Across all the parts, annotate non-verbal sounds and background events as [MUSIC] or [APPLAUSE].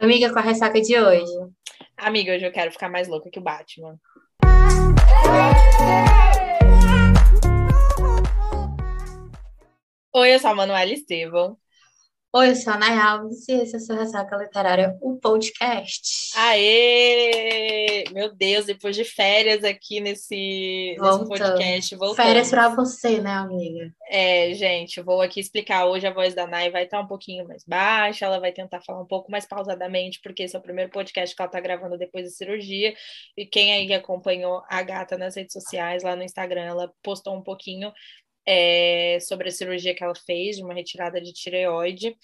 Amiga, com a ressaca de hoje. Amiga, hoje eu quero ficar mais louca que o Batman. Oi, eu sou a Manuela Estevam. Oi, eu sou a Nay Alves e esse é o seu Ressaca Literária, o podcast. Aê! Meu Deus, depois de férias aqui nesse, nesse podcast, voltando. Férias pra você, né, amiga? É, gente, vou aqui explicar. Hoje a voz da Nay vai estar um pouquinho mais baixa, ela vai tentar falar um pouco mais pausadamente, porque esse é o primeiro podcast que ela tá gravando depois da cirurgia. E quem aí acompanhou a gata nas redes sociais, lá no Instagram, ela postou um pouquinho é, sobre a cirurgia que ela fez, de uma retirada de tireoide.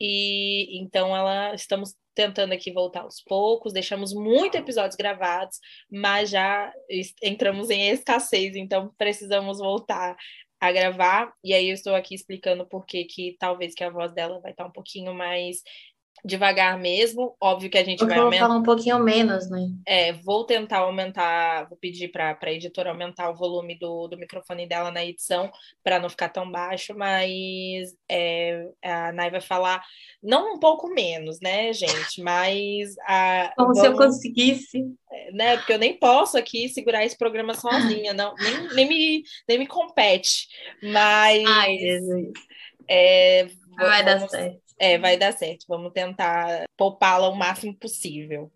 E então ela estamos tentando aqui voltar aos poucos, deixamos muitos episódios gravados, mas já entramos em escassez, então precisamos voltar a gravar. E aí eu estou aqui explicando por que que talvez que a voz dela vai estar um pouquinho mais devagar mesmo. Óbvio que a gente vai aumentar. falar um pouquinho menos, né? É, vou tentar aumentar, vou pedir para a editora aumentar o volume do, do microfone dela na edição, para não ficar tão baixo, mas é, a Nai vai falar, não um pouco menos, né, gente? Mas. A, Como vamos, se eu conseguisse. Né, porque eu nem posso aqui segurar esse programa sozinha, não, nem, nem, me, nem me compete. Mas. Ai, Jesus. É, vai vamos, dar certo. É, vai dar certo. Vamos tentar poupá-la o máximo possível.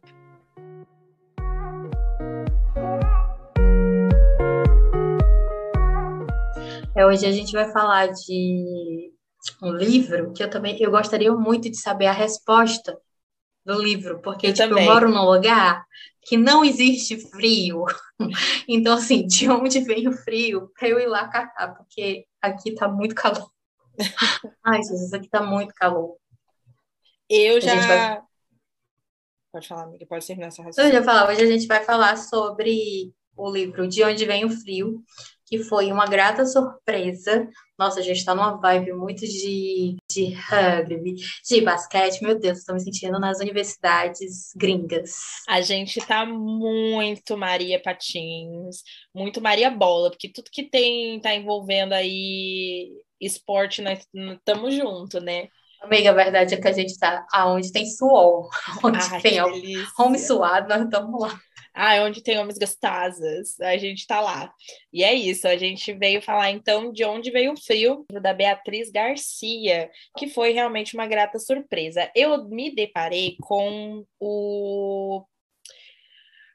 É, hoje a gente vai falar de um livro que eu também eu gostaria muito de saber a resposta do livro, porque eu, tipo, eu moro num lugar que não existe frio. [LAUGHS] Então, assim, de onde vem o frio para eu ir lá catar, porque aqui tá muito calor. Ai, Jesus, aqui tá muito calor. Eu já. Vai... Pode falar, amiga, pode terminar essa raciocínio. Eu já falar, hoje a gente vai falar sobre o livro De Onde Vem o Frio, que foi uma grata surpresa. Nossa, a gente tá numa vibe muito de, de rugby, de basquete. Meu Deus, estou me sentindo nas universidades gringas. A gente tá muito Maria Patins, muito Maria Bola, porque tudo que tem tá envolvendo aí esporte, nós estamos junto, né? Amiga, a verdade é que a gente está aonde tem suor, [LAUGHS] onde Ai, tem homem suado, nós estamos lá. Ah, onde tem homens gostosas, a gente está lá. E é isso, a gente veio falar então de onde veio o frio, da Beatriz Garcia, que foi realmente uma grata surpresa. Eu me deparei com o,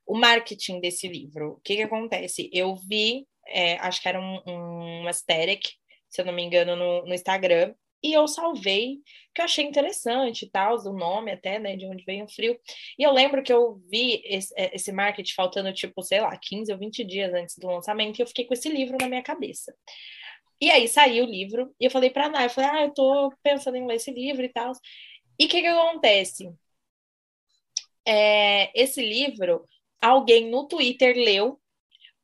o marketing desse livro. O que, que acontece? Eu vi, é, acho que era um, um aesthetic, se eu não me engano, no, no Instagram, e eu salvei, que eu achei interessante e tal, o nome até, né, de onde veio o frio. E eu lembro que eu vi esse, é, esse marketing faltando, tipo, sei lá, 15 ou 20 dias antes do lançamento, e eu fiquei com esse livro na minha cabeça. E aí saiu o livro, e eu falei pra Ana, eu falei, ah, eu tô pensando em ler esse livro e tal. E o que que acontece? É, esse livro, alguém no Twitter leu,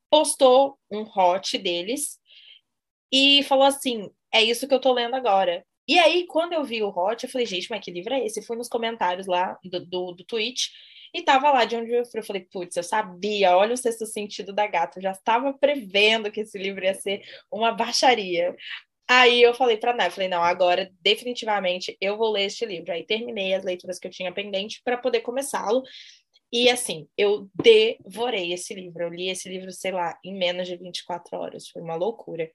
postou um hot deles, e falou assim: é isso que eu tô lendo agora. E aí, quando eu vi o Hot, eu falei, gente, mas que livro é esse? fui nos comentários lá do, do, do tweet e tava lá de onde eu fui. Eu falei, putz, eu sabia, olha o sexto sentido da gata, eu já estava prevendo que esse livro ia ser uma baixaria. Aí eu falei para Nai, falei, não, agora definitivamente eu vou ler este livro. Aí terminei as leituras que eu tinha pendente para poder começá-lo. E assim, eu devorei esse livro. Eu li esse livro, sei lá, em menos de 24 horas. Foi uma loucura.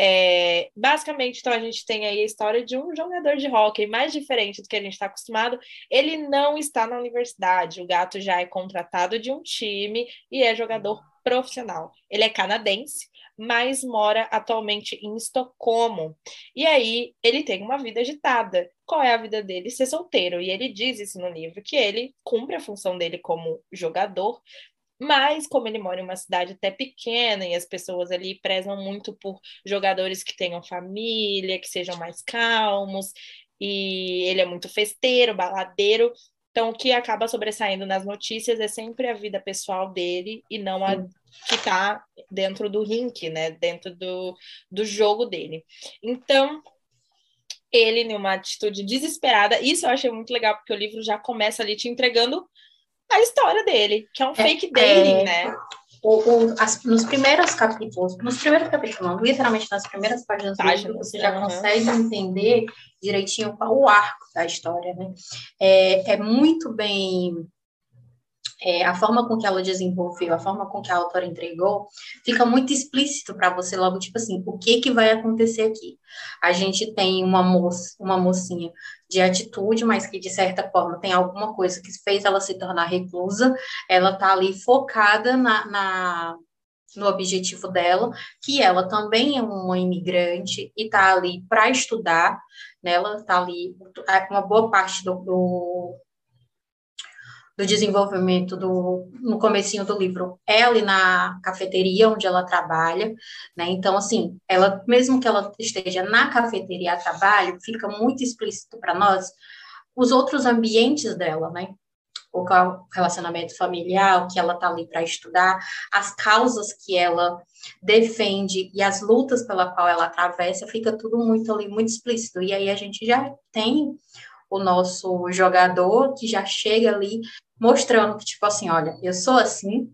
É, basicamente, então, a gente tem aí a história de um jogador de hockey mais diferente do que a gente está acostumado. Ele não está na universidade, o gato já é contratado de um time e é jogador profissional. Ele é canadense, mas mora atualmente em Estocolmo. E aí ele tem uma vida agitada. Qual é a vida dele? Ser solteiro. E ele diz isso no livro, que ele cumpre a função dele como jogador, mas, como ele mora em uma cidade até pequena e as pessoas ali prezam muito por jogadores que tenham família, que sejam mais calmos, e ele é muito festeiro, baladeiro. Então, o que acaba sobressaindo nas notícias é sempre a vida pessoal dele e não a que está dentro do rink, né? Dentro do, do jogo dele. Então, ele, numa atitude desesperada, isso eu achei muito legal, porque o livro já começa ali te entregando a história dele, que é um fake é, dating, né? o, o, as, nos primeiros capítulos, nos primeiros capítulos, não, literalmente nas primeiras páginas do livro, você já uhum. consegue entender direitinho qual o arco da história, né? É, é muito bem é, a forma com que ela desenvolveu, a forma com que a autora entregou, fica muito explícito para você logo, tipo assim, o que que vai acontecer aqui? A gente tem uma moça, uma mocinha de atitude, mas que de certa forma tem alguma coisa que fez ela se tornar reclusa, ela tá ali focada na, na no objetivo dela, que ela também é uma imigrante e está ali para estudar, né? ela está ali, uma boa parte do, do, do desenvolvimento do no comecinho do livro é ali na cafeteria onde ela trabalha, né? Então assim, ela mesmo que ela esteja na cafeteria a trabalho, fica muito explícito para nós os outros ambientes dela, né? O relacionamento familiar, o que ela está ali para estudar, as causas que ela defende e as lutas pela qual ela atravessa, fica tudo muito ali, muito explícito. E aí a gente já tem o nosso jogador que já chega ali mostrando que, tipo assim, olha, eu sou assim,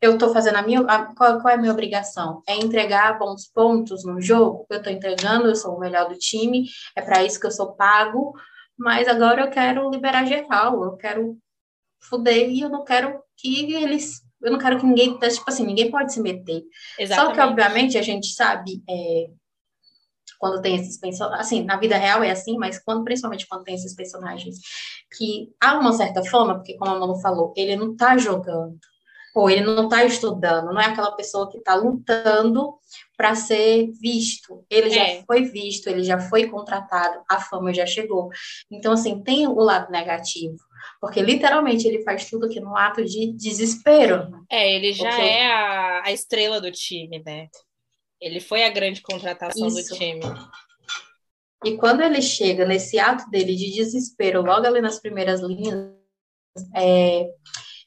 eu estou fazendo a minha. A, qual, qual, é a minha obrigação? É entregar bons pontos no jogo? Eu estou entregando, eu sou o melhor do time, é para isso que eu sou pago, mas agora eu quero liberar geral, eu quero fuder e eu não quero que eles. Eu não quero que ninguém. Tipo assim, ninguém pode se meter. Exatamente. Só que, obviamente, a gente sabe. É, quando tem esses personagens, assim, na vida real é assim, mas quando, principalmente quando tem esses personagens que há uma certa fama, porque como a Manu falou, ele não está jogando, ou ele não está estudando, não é aquela pessoa que está lutando para ser visto. Ele é. já foi visto, ele já foi contratado, a fama já chegou. Então, assim, tem o lado negativo. Porque literalmente ele faz tudo aqui no ato de desespero. É, ele já porque... é a, a estrela do time, né? Ele foi a grande contratação Isso. do time. E quando ele chega nesse ato dele de desespero, logo ali nas primeiras linhas, é,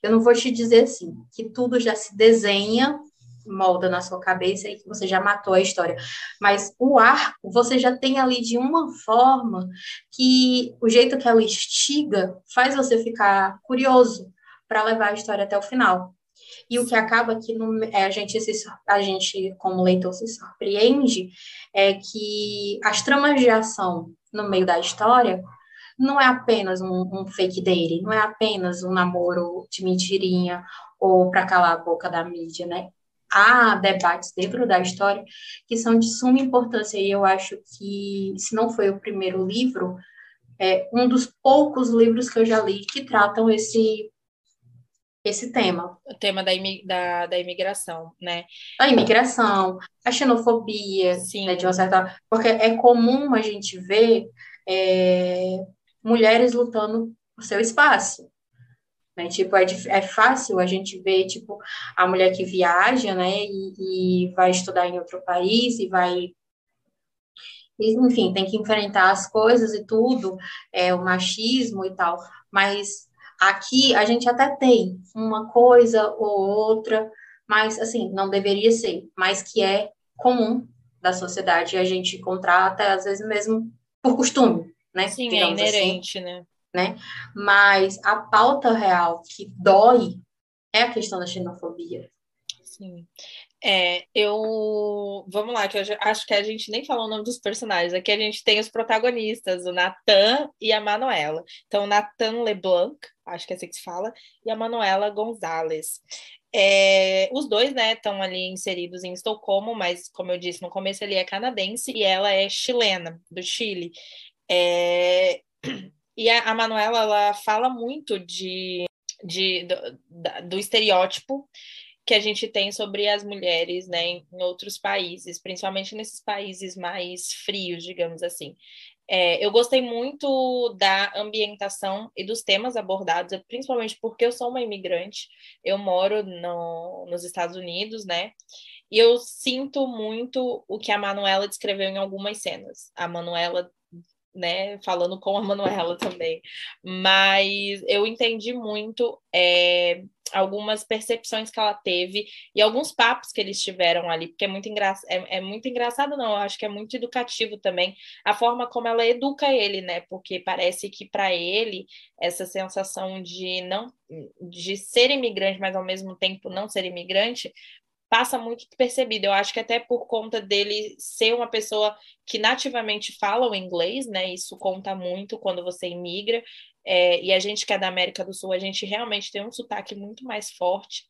eu não vou te dizer assim, que tudo já se desenha, molda na sua cabeça e que você já matou a história. Mas o arco, você já tem ali de uma forma que o jeito que ela instiga faz você ficar curioso para levar a história até o final. E o que acaba que no, é, a, gente se, a gente, como leitor, se surpreende é que as tramas de ação no meio da história não é apenas um, um fake date, não é apenas um namoro de mentirinha ou para calar a boca da mídia, né? Há debates dentro da história que são de suma importância e eu acho que, se não foi o primeiro livro, é um dos poucos livros que eu já li que tratam esse esse tema. O tema da, da, da imigração, né? A imigração, a xenofobia, Sim. Né, de uma certa... Porque é comum a gente ver é, mulheres lutando por seu espaço. Né? Tipo, é, é fácil a gente ver, tipo, a mulher que viaja, né, e, e vai estudar em outro país e vai enfim, tem que enfrentar as coisas e tudo, é, o machismo e tal, mas Aqui a gente até tem uma coisa ou outra, mas assim, não deveria ser, mas que é comum da sociedade a gente contrata, às vezes mesmo por costume, né? Sim, é assim, inerente, assim, né? né? Mas a pauta real que dói é a questão da xenofobia. Sim. É, eu. Vamos lá, que eu acho que a gente nem falou o nome dos personagens. Aqui a gente tem os protagonistas, o Nathan e a Manuela. Então, Nathan LeBlanc, acho que é assim que se fala, e a Manuela Gonzalez. É, os dois, né, estão ali inseridos em Estocolmo, mas, como eu disse, no começo ele é canadense e ela é chilena, do Chile. É, [CLEARS THROAT] e a, a Manuela, ela fala muito de, de do, do estereótipo que a gente tem sobre as mulheres né, em, outros países, principalmente nesses países mais frios, digamos assim. É, eu gostei muito da ambientação e dos temas abordados, principalmente porque eu sou uma imigrante, eu moro no, nos Estados Unidos, né? E eu sinto muito o que a Manuela descreveu em algumas cenas. A Manuela né, falando com a Manuela também, mas eu entendi muito é, algumas percepções que ela teve e alguns papos que eles tiveram ali, porque é muito, engra... é, é muito engraçado, não, eu acho que é muito educativo também a forma como ela educa ele, né, porque parece que para ele essa sensação de não de ser imigrante, mas ao mesmo tempo não ser imigrante, passa muito percebido. Eu acho que até por conta dele ser uma pessoa que nativamente fala o inglês, né? Isso conta muito quando você imigra. É, e a gente que é da América do Sul, a gente realmente tem um sotaque muito mais forte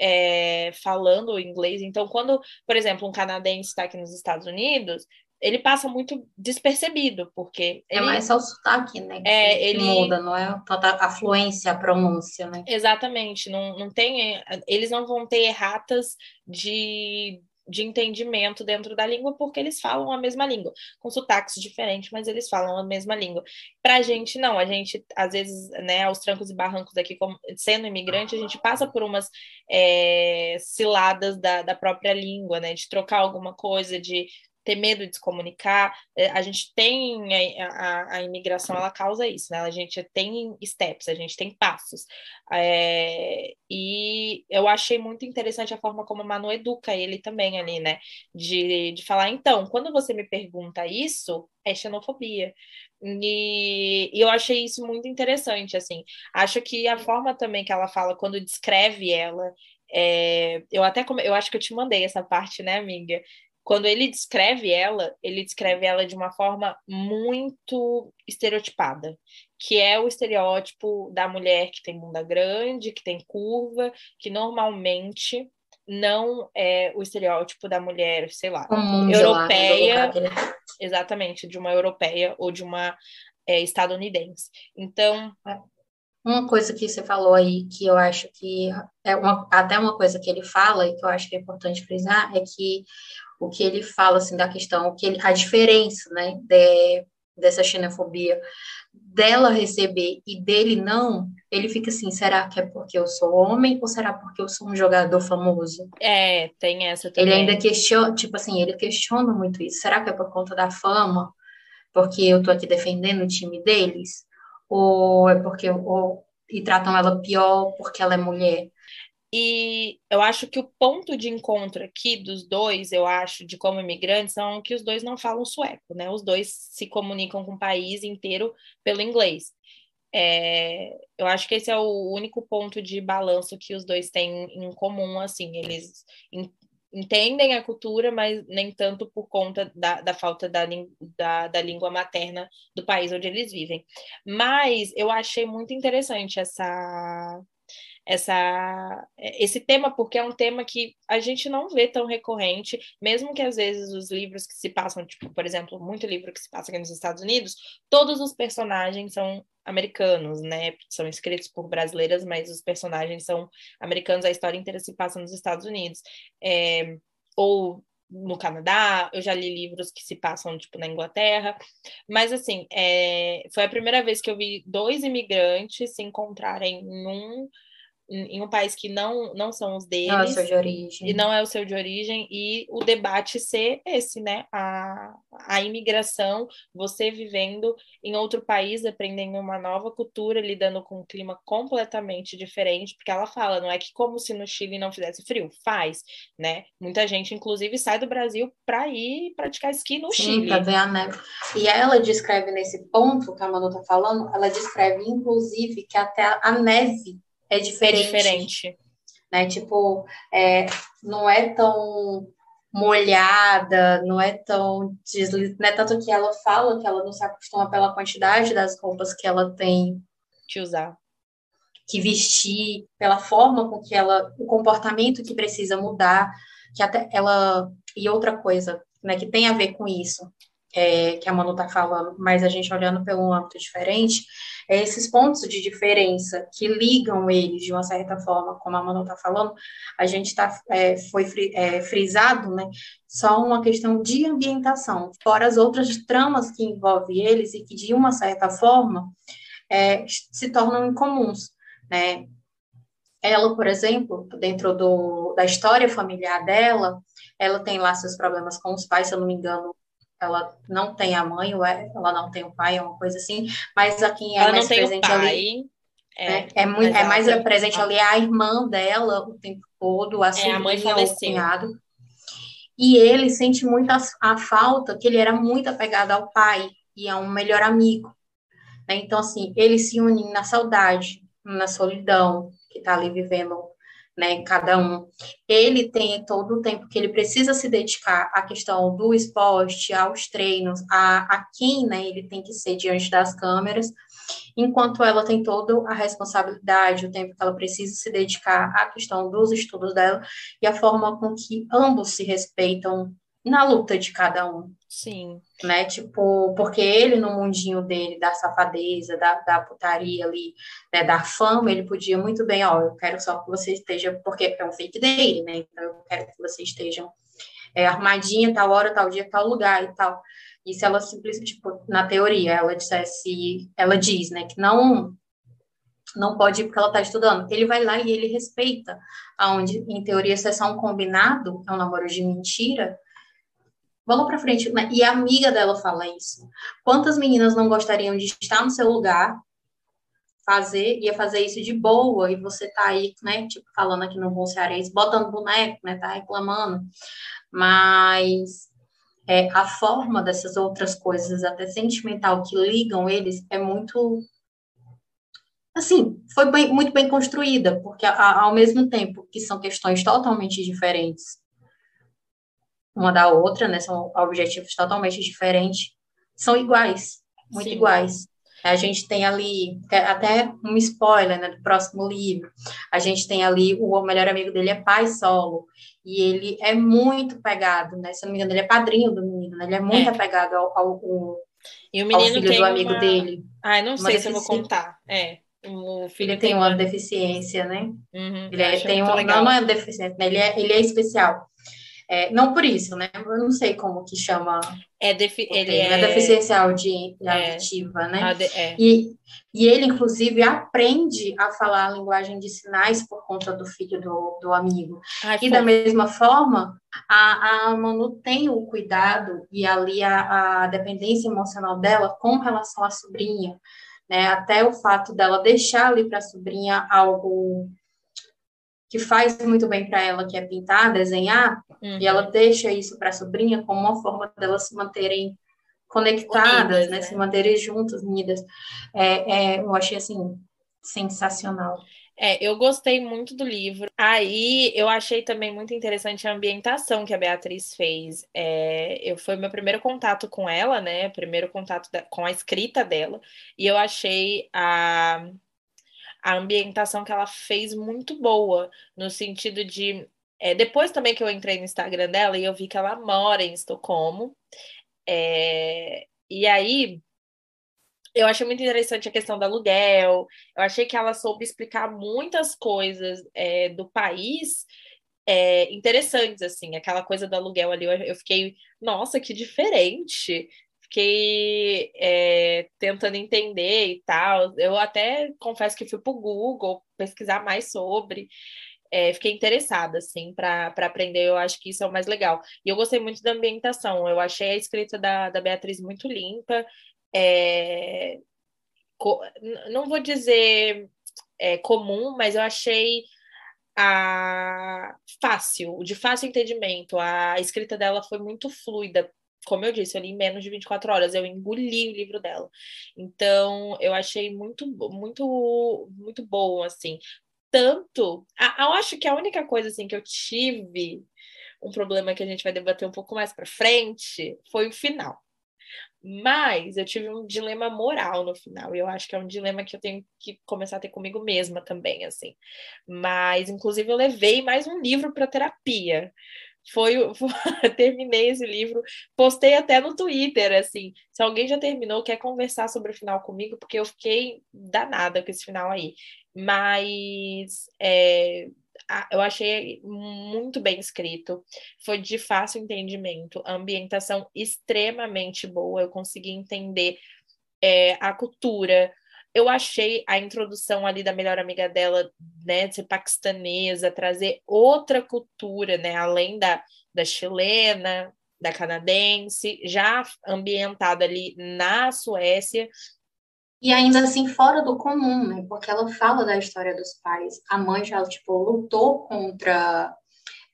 é, falando o inglês. Então, quando, por exemplo, um canadense está aqui nos Estados Unidos, ele passa muito despercebido, porque. É ele, mais só o sotaque, né? É, que ele muda, não é a fluência, a pronúncia, né? Exatamente. Não, não tem. Eles não vão ter erratas de, de entendimento dentro da língua, porque eles falam a mesma língua, com sotaques diferentes, mas eles falam a mesma língua. Pra gente, não, a gente, às vezes, né, aos trancos e barrancos aqui, como, sendo imigrante, a gente passa por umas é, ciladas da, da própria língua, né? De trocar alguma coisa, de ter medo de se comunicar. É, a gente tem a, a, a, imigração, ela causa isso, né? A gente tem steps, a gente tem passos. É, e eu achei muito interessante a forma como a Manu educa ele também ali, né? De, de falar, então, quando você me pergunta isso, é xenofobia. E, e eu achei isso muito interessante, assim. Acho que a forma também que ela fala quando descreve ela é, eu até eu acho que eu te mandei essa parte, né, amiga? Quando ele descreve ela, ele descreve ela de uma forma muito estereotipada, que é o estereótipo da mulher que tem bunda grande, que tem curva, que normalmente não é o estereótipo da mulher, sei lá, Comum, europeia, lá, exatamente, de uma europeia ou de uma é, estadunidense. Então, uma coisa que você falou aí, que eu acho que é uma, até uma coisa que ele fala e que eu acho que é importante frisar, é que o que ele fala assim da questão, que ele, a diferença, né, de, dessa xenofobia dela receber e dele não, ele fica assim, será que é porque eu sou homem ou será porque eu sou um jogador famoso? É, tem essa também. Ele ainda questiona, tipo assim, ele questiona muito isso. Será que é por conta da fama? Porque eu tô aqui defendendo o time deles? Ou é porque ou, e tratam ela pior porque ela é mulher? E eu acho que o ponto de encontro aqui dos dois, eu acho, de como imigrantes, são que os dois não falam sueco, né? Os dois se comunicam com o país inteiro pelo inglês. É, eu acho que esse é o único ponto de balanço que os dois têm em comum, assim, eles entendem a cultura, mas nem tanto por conta da, da falta da, da, da, língua materna do país onde eles vivem. Mas eu achei muito interessante essa, essa, esse tema, porque é um tema que a gente não vê tão recorrente, mesmo que às vezes os livros que se passam, tipo, por exemplo, muito livro que se passa aqui nos Estados Unidos, todos os personagens são americanos, né? São escritos por brasileiras, mas os personagens são americanos, a história inteira se passa nos Estados Unidos. É, ou no Canadá, eu já li livros que se passam, tipo, na Inglaterra, mas, assim, é, foi a primeira vez que eu vi dois imigrantes se encontrarem num em um país que não, não são os deles. Não é o seu de origem. E não é o seu de origem, e o debate ser esse, né? A, a imigração, você vivendo em outro país, aprendendo uma nova cultura, lidando com um clima completamente diferente, porque ela fala, não é que como se no Chile não fizesse frio, faz, né? Muita gente, inclusive, sai do Brasil para ir praticar esqui no Sim, Chile. Pra ver a neve. E ela descreve nesse ponto que a Manu tá falando, ela descreve, inclusive, que até a neve é diferente. É diferente. Né? Tipo, é, não é tão molhada, não é tão desliz... não é tanto que ela fala que ela não se acostuma pela quantidade das roupas que ela tem que usar, que vestir, pela forma com que ela, o comportamento que precisa mudar, que até ela e outra coisa, né, que tem a ver com isso, é, que a Manu está falando, mas a gente olhando pelo âmbito diferente, é esses pontos de diferença que ligam eles de uma certa forma, como a Manu está falando, a gente tá, é, foi é, frisado, né, só uma questão de ambientação, fora as outras tramas que envolvem eles e que, de uma certa forma, é, se tornam incomuns, né, ela, por exemplo, dentro do, da história familiar dela, ela tem lá seus problemas com os pais, se eu não me engano, ela não tem a mãe, ou é, ela não tem o pai, é uma coisa assim, mas a quem é ela mais presente ali. É, é, muito, é mais presente ali a irmã dela o tempo todo, a É, a mãe sobrinha, o faleceu. cunhado. E ele sente muito a, a falta, que ele era muito apegado ao pai e a um melhor amigo. né? Então, assim, eles se unem na saudade, na solidão, que tá ali vivendo, né, cada um. Ele tem todo o tempo que ele precisa se dedicar à questão do esporte, aos treinos, a, a quem, né, ele tem que ser diante das câmeras, enquanto ela tem toda a responsabilidade, o tempo que ela precisa se dedicar à questão dos estudos dela e a forma com que ambos se respeitam na luta de cada um Sim. né? Tipo, porque ele no mundinho dele, da safadeza, da, da putaria ali, né, da fama, ele podia muito bem, ó, eu quero só que você esteja, porque é um fake dele, né? Então eu quero que vocês estejam é, armadinha, tal hora, tal dia, tal lugar e tal. E se ela simplesmente, tipo, na teoria, ela dissesse, ela diz, né, que não não pode ir porque ela está estudando. Ele vai lá e ele respeita, aonde, em teoria, isso é só um combinado, é um namoro de mentira, Vamos para frente. E a amiga dela fala isso. Quantas meninas não gostariam de estar no seu lugar, fazer, ia fazer isso de boa, e você tá aí, né, tipo, falando aqui no bom cearense, botando boneco, né, tá reclamando. Mas é, a forma dessas outras coisas, até sentimental, que ligam eles, é muito. Assim, foi bem, muito bem construída, porque a, ao mesmo tempo que são questões totalmente diferentes uma da outra, né? São objetivos totalmente diferentes, são iguais, muito Sim. iguais. A gente tem ali, até um spoiler, né, do próximo livro, a gente tem ali, o melhor amigo dele é pai solo, e ele é muito pegado, né, se não me engano, ele é padrinho do menino, né, ele é muito É. apegado ao, ao, ao, E o ao menino filho tem do amigo uma... dele. Ai, não sei se eu vou deficiência. contar. É. O filho Ele tem uma deficiência, né? Uhum, Ele é, tem uma, legal. não, é deficiente, né? Ele é, ele é especial. É, não por isso, né? Eu não sei como que chama É defi... ele termo, é... é deficiêncial de, de é. auditiva, né? AD- é. E, e ele, inclusive, aprende a falar a linguagem de sinais por conta do filho do, do amigo. Ai, E da mesma forma, a, a Manu tem o cuidado e ali a, a dependência emocional dela com relação à sobrinha, né? Até o fato dela deixar ali para a sobrinha algo que faz muito bem para ela, que é pintar, desenhar, Uhum. e ela deixa isso para a sobrinha como uma forma delas se manterem conectadas, Unidas, né? né? Se manterem juntas, unidas. É, é, eu achei assim sensacional. É, eu gostei muito do livro. Aí eu achei também muito interessante a ambientação que a Beatriz fez. É, eu foi meu primeiro contato com ela, né? Primeiro contato da- com a escrita dela, e eu achei a, a ambientação que ela fez muito boa, no sentido de. é, depois também que eu entrei no Instagram dela e eu vi que ela mora em Estocolmo. É, e aí eu achei muito interessante a questão do aluguel. Eu achei que ela soube explicar muitas coisas é, do país é, interessantes, assim. Aquela coisa do aluguel ali, eu, eu fiquei, nossa, que diferente. Fiquei é, tentando entender e tal. Eu até confesso que fui para o Google pesquisar mais sobre. É, fiquei interessada, assim, para aprender. Eu acho que isso é o mais legal. E eu gostei muito da ambientação. Eu achei a escrita da, da Beatriz muito limpa. É, co- não vou dizer é, comum, mas eu achei a fácil, de fácil entendimento. A escrita dela foi muito fluida. Como eu disse, eu li em menos de 24 horas, eu engoli o livro dela. Então, eu achei muito, muito, muito bom, assim. Tanto, a- eu acho que a única coisa assim que eu tive um problema que a gente vai debater um pouco mais para frente foi o final. Mas eu tive um dilema moral no final, e eu acho que é um dilema que eu tenho que começar a ter comigo mesma também, assim. Mas, inclusive, eu levei mais um livro para terapia. Foi, o- [LAUGHS] terminei esse livro, postei até no Twitter, assim. Se alguém já terminou, quer conversar sobre o final comigo, porque eu fiquei danada com esse final aí. Mas é, eu achei muito bem escrito, foi de fácil entendimento, a ambientação extremamente boa, eu consegui entender é, a cultura. Eu achei a introdução ali da melhor amiga dela, né, de ser paquistanesa, trazer outra cultura, né, além da, da chilena, da canadense, já ambientada ali na Suécia. E ainda assim, fora do comum, né? Porque ela fala da história dos pais. A mãe já, tipo, lutou contra,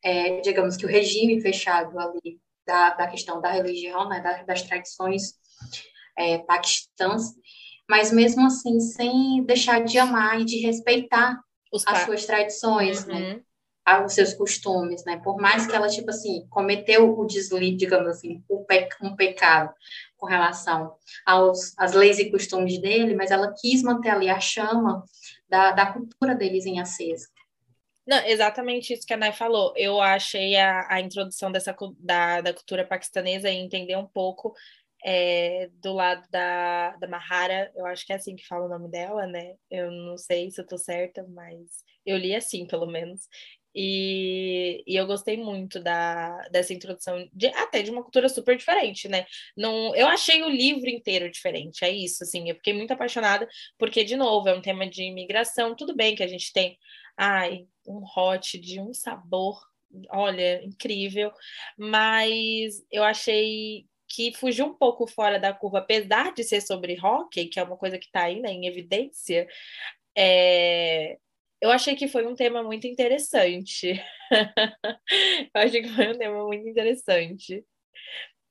é, digamos que o regime fechado ali da, da questão da religião, né? Das, das tradições é. Mas mesmo assim, sem deixar de amar e de respeitar Os as suas tradições, né? uhum. né? aos seus costumes, né? Por mais que ela, tipo assim, cometeu o deslize, digamos assim, um pecado com relação aos, às leis e costumes dele, mas ela quis manter ali a chama da, da cultura deles em acesa. Não, exatamente isso que a Nai falou. Eu achei a, a introdução dessa da, da cultura paquistanesa e entender um pouco é, do lado da, da Mahara, eu acho que é assim que fala o nome dela, né? Eu não sei se eu tô certa, mas eu li assim, pelo menos. E, e eu gostei muito da, dessa introdução, de, até de uma cultura super diferente, né? Não, eu achei o livro inteiro diferente, é isso, assim, eu fiquei muito apaixonada, porque, de novo, é um tema de imigração, tudo bem que a gente tem, ai, um hot de um sabor, olha, incrível, mas eu achei que fugiu um pouco fora da curva, apesar de ser sobre hockey, que é uma coisa que está né, em evidência, é, eu achei que foi um tema muito interessante. [LAUGHS] eu achei que foi um tema muito interessante.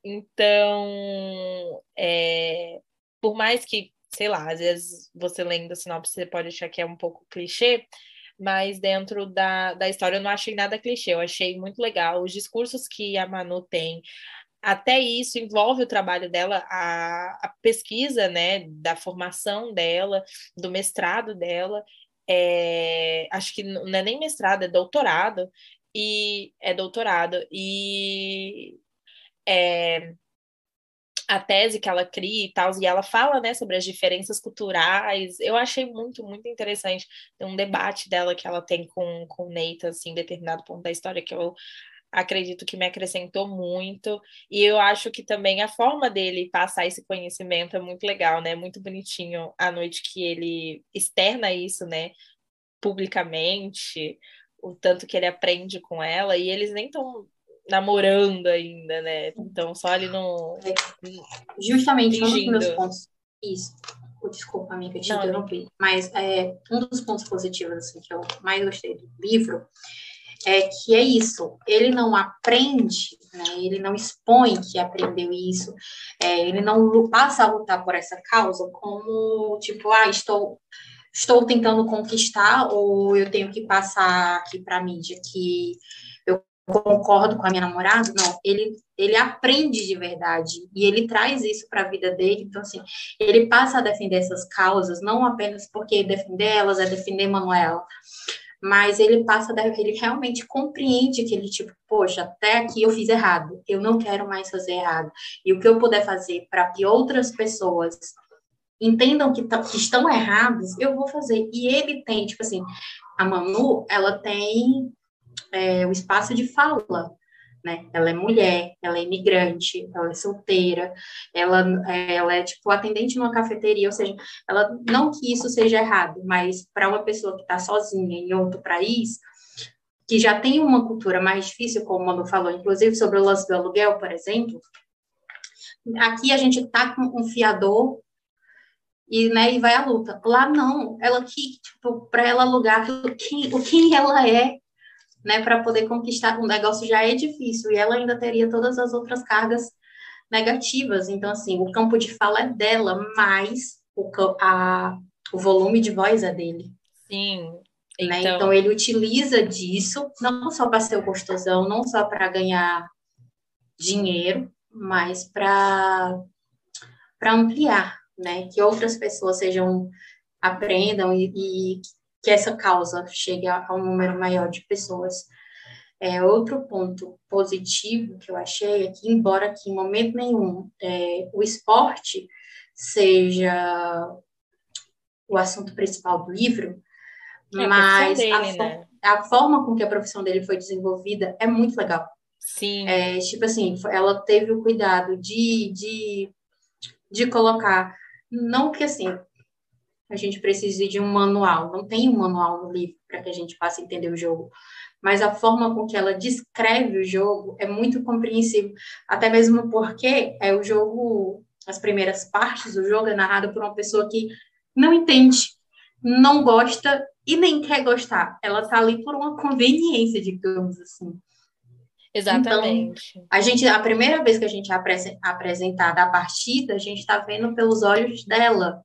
Então, é, por mais que, sei lá, às vezes você lendo a sinopse você pode achar que é um pouco clichê, mas dentro da, da história eu não achei nada clichê, eu achei muito legal os discursos que a Manu tem. Até isso envolve o trabalho dela, a, a pesquisa, né, da formação dela, do mestrado dela, é, acho que não é nem mestrado, é doutorado, e é doutorado, e é, a tese que ela cria e tal, e ela fala, né, sobre as diferenças culturais, eu achei muito, muito interessante, tem um debate dela que ela tem com, com o Neita, assim, determinado ponto da história que eu acredito que me acrescentou muito. E eu acho que também a forma dele passar esse conhecimento é muito legal, né? Muito bonitinho a noite que ele externa isso, né? Publicamente, o tanto que ele aprende com ela, e eles nem estão namorando ainda, né? Então, só ali no. Justamente, fingindo. um dos meus pontos. Isso. Desculpa, amiga, te interrompi. Mas é, um dos pontos positivos assim, que eu mais gostei do livro é que é isso, ele não aprende, né, ele não expõe que aprendeu isso, é, ele não passa a lutar por essa causa como, tipo, ah, estou, estou tentando conquistar ou eu tenho que passar aqui para a mídia que eu concordo com a minha namorada, não, ele, ele aprende de verdade e ele traz isso para a vida dele, então, assim, ele passa a defender essas causas, não apenas porque defender elas é defender Manuela, mas ele passa, ele realmente compreende que ele, tipo, poxa, até aqui eu fiz errado, eu não quero mais fazer errado. E o que eu puder fazer para que outras pessoas entendam que, que, estão errados, eu vou fazer. E ele tem, tipo assim, a Manu, ela tem é, o espaço de fala, né? Ela é mulher, ela é imigrante, ela é solteira, ela, ela é, tipo, atendente numa cafeteria, ou seja, ela, não que isso seja errado, mas para uma pessoa que está sozinha em outro país, que já tem uma cultura mais difícil, como o Manu falou, inclusive sobre o lance do aluguel, por exemplo, aqui a gente está com um fiador e, né, e vai à luta. Lá não, ela que, tipo, para ela alugar, quem, quem ela é, né, para poder conquistar um negócio já é difícil e ela ainda teria todas as outras cargas negativas. Então, assim, o campo de fala é dela, mas o, a, o volume de voz é dele. Sim. Né? Então... então, ele utiliza disso, não só para ser o gostosão, não só para ganhar dinheiro, mas para ampliar, né? Que outras pessoas sejam aprendam e, e que essa causa chegue a, a um número maior de pessoas. É, outro ponto positivo que eu achei é que, embora que em momento nenhum é, o esporte seja o assunto principal do livro, é mas a, dele, a, né? a, forma com que a profissão dele foi desenvolvida é muito legal. Sim. É, tipo assim, ela teve o cuidado de, de, de colocar, não que assim, a gente precise de um manual. Não tem um manual no livro para que a gente possa entender o jogo. mas a forma com que ela descreve o jogo é muito compreensível, até mesmo porque é o jogo, as primeiras partes do jogo é narrado por uma pessoa que não entende, não gosta e nem quer gostar. Ela tá ali por uma conveniência, digamos assim. Exatamente. Então, a gente, a primeira vez que a gente é apresentada a partida, a gente está vendo pelos olhos dela.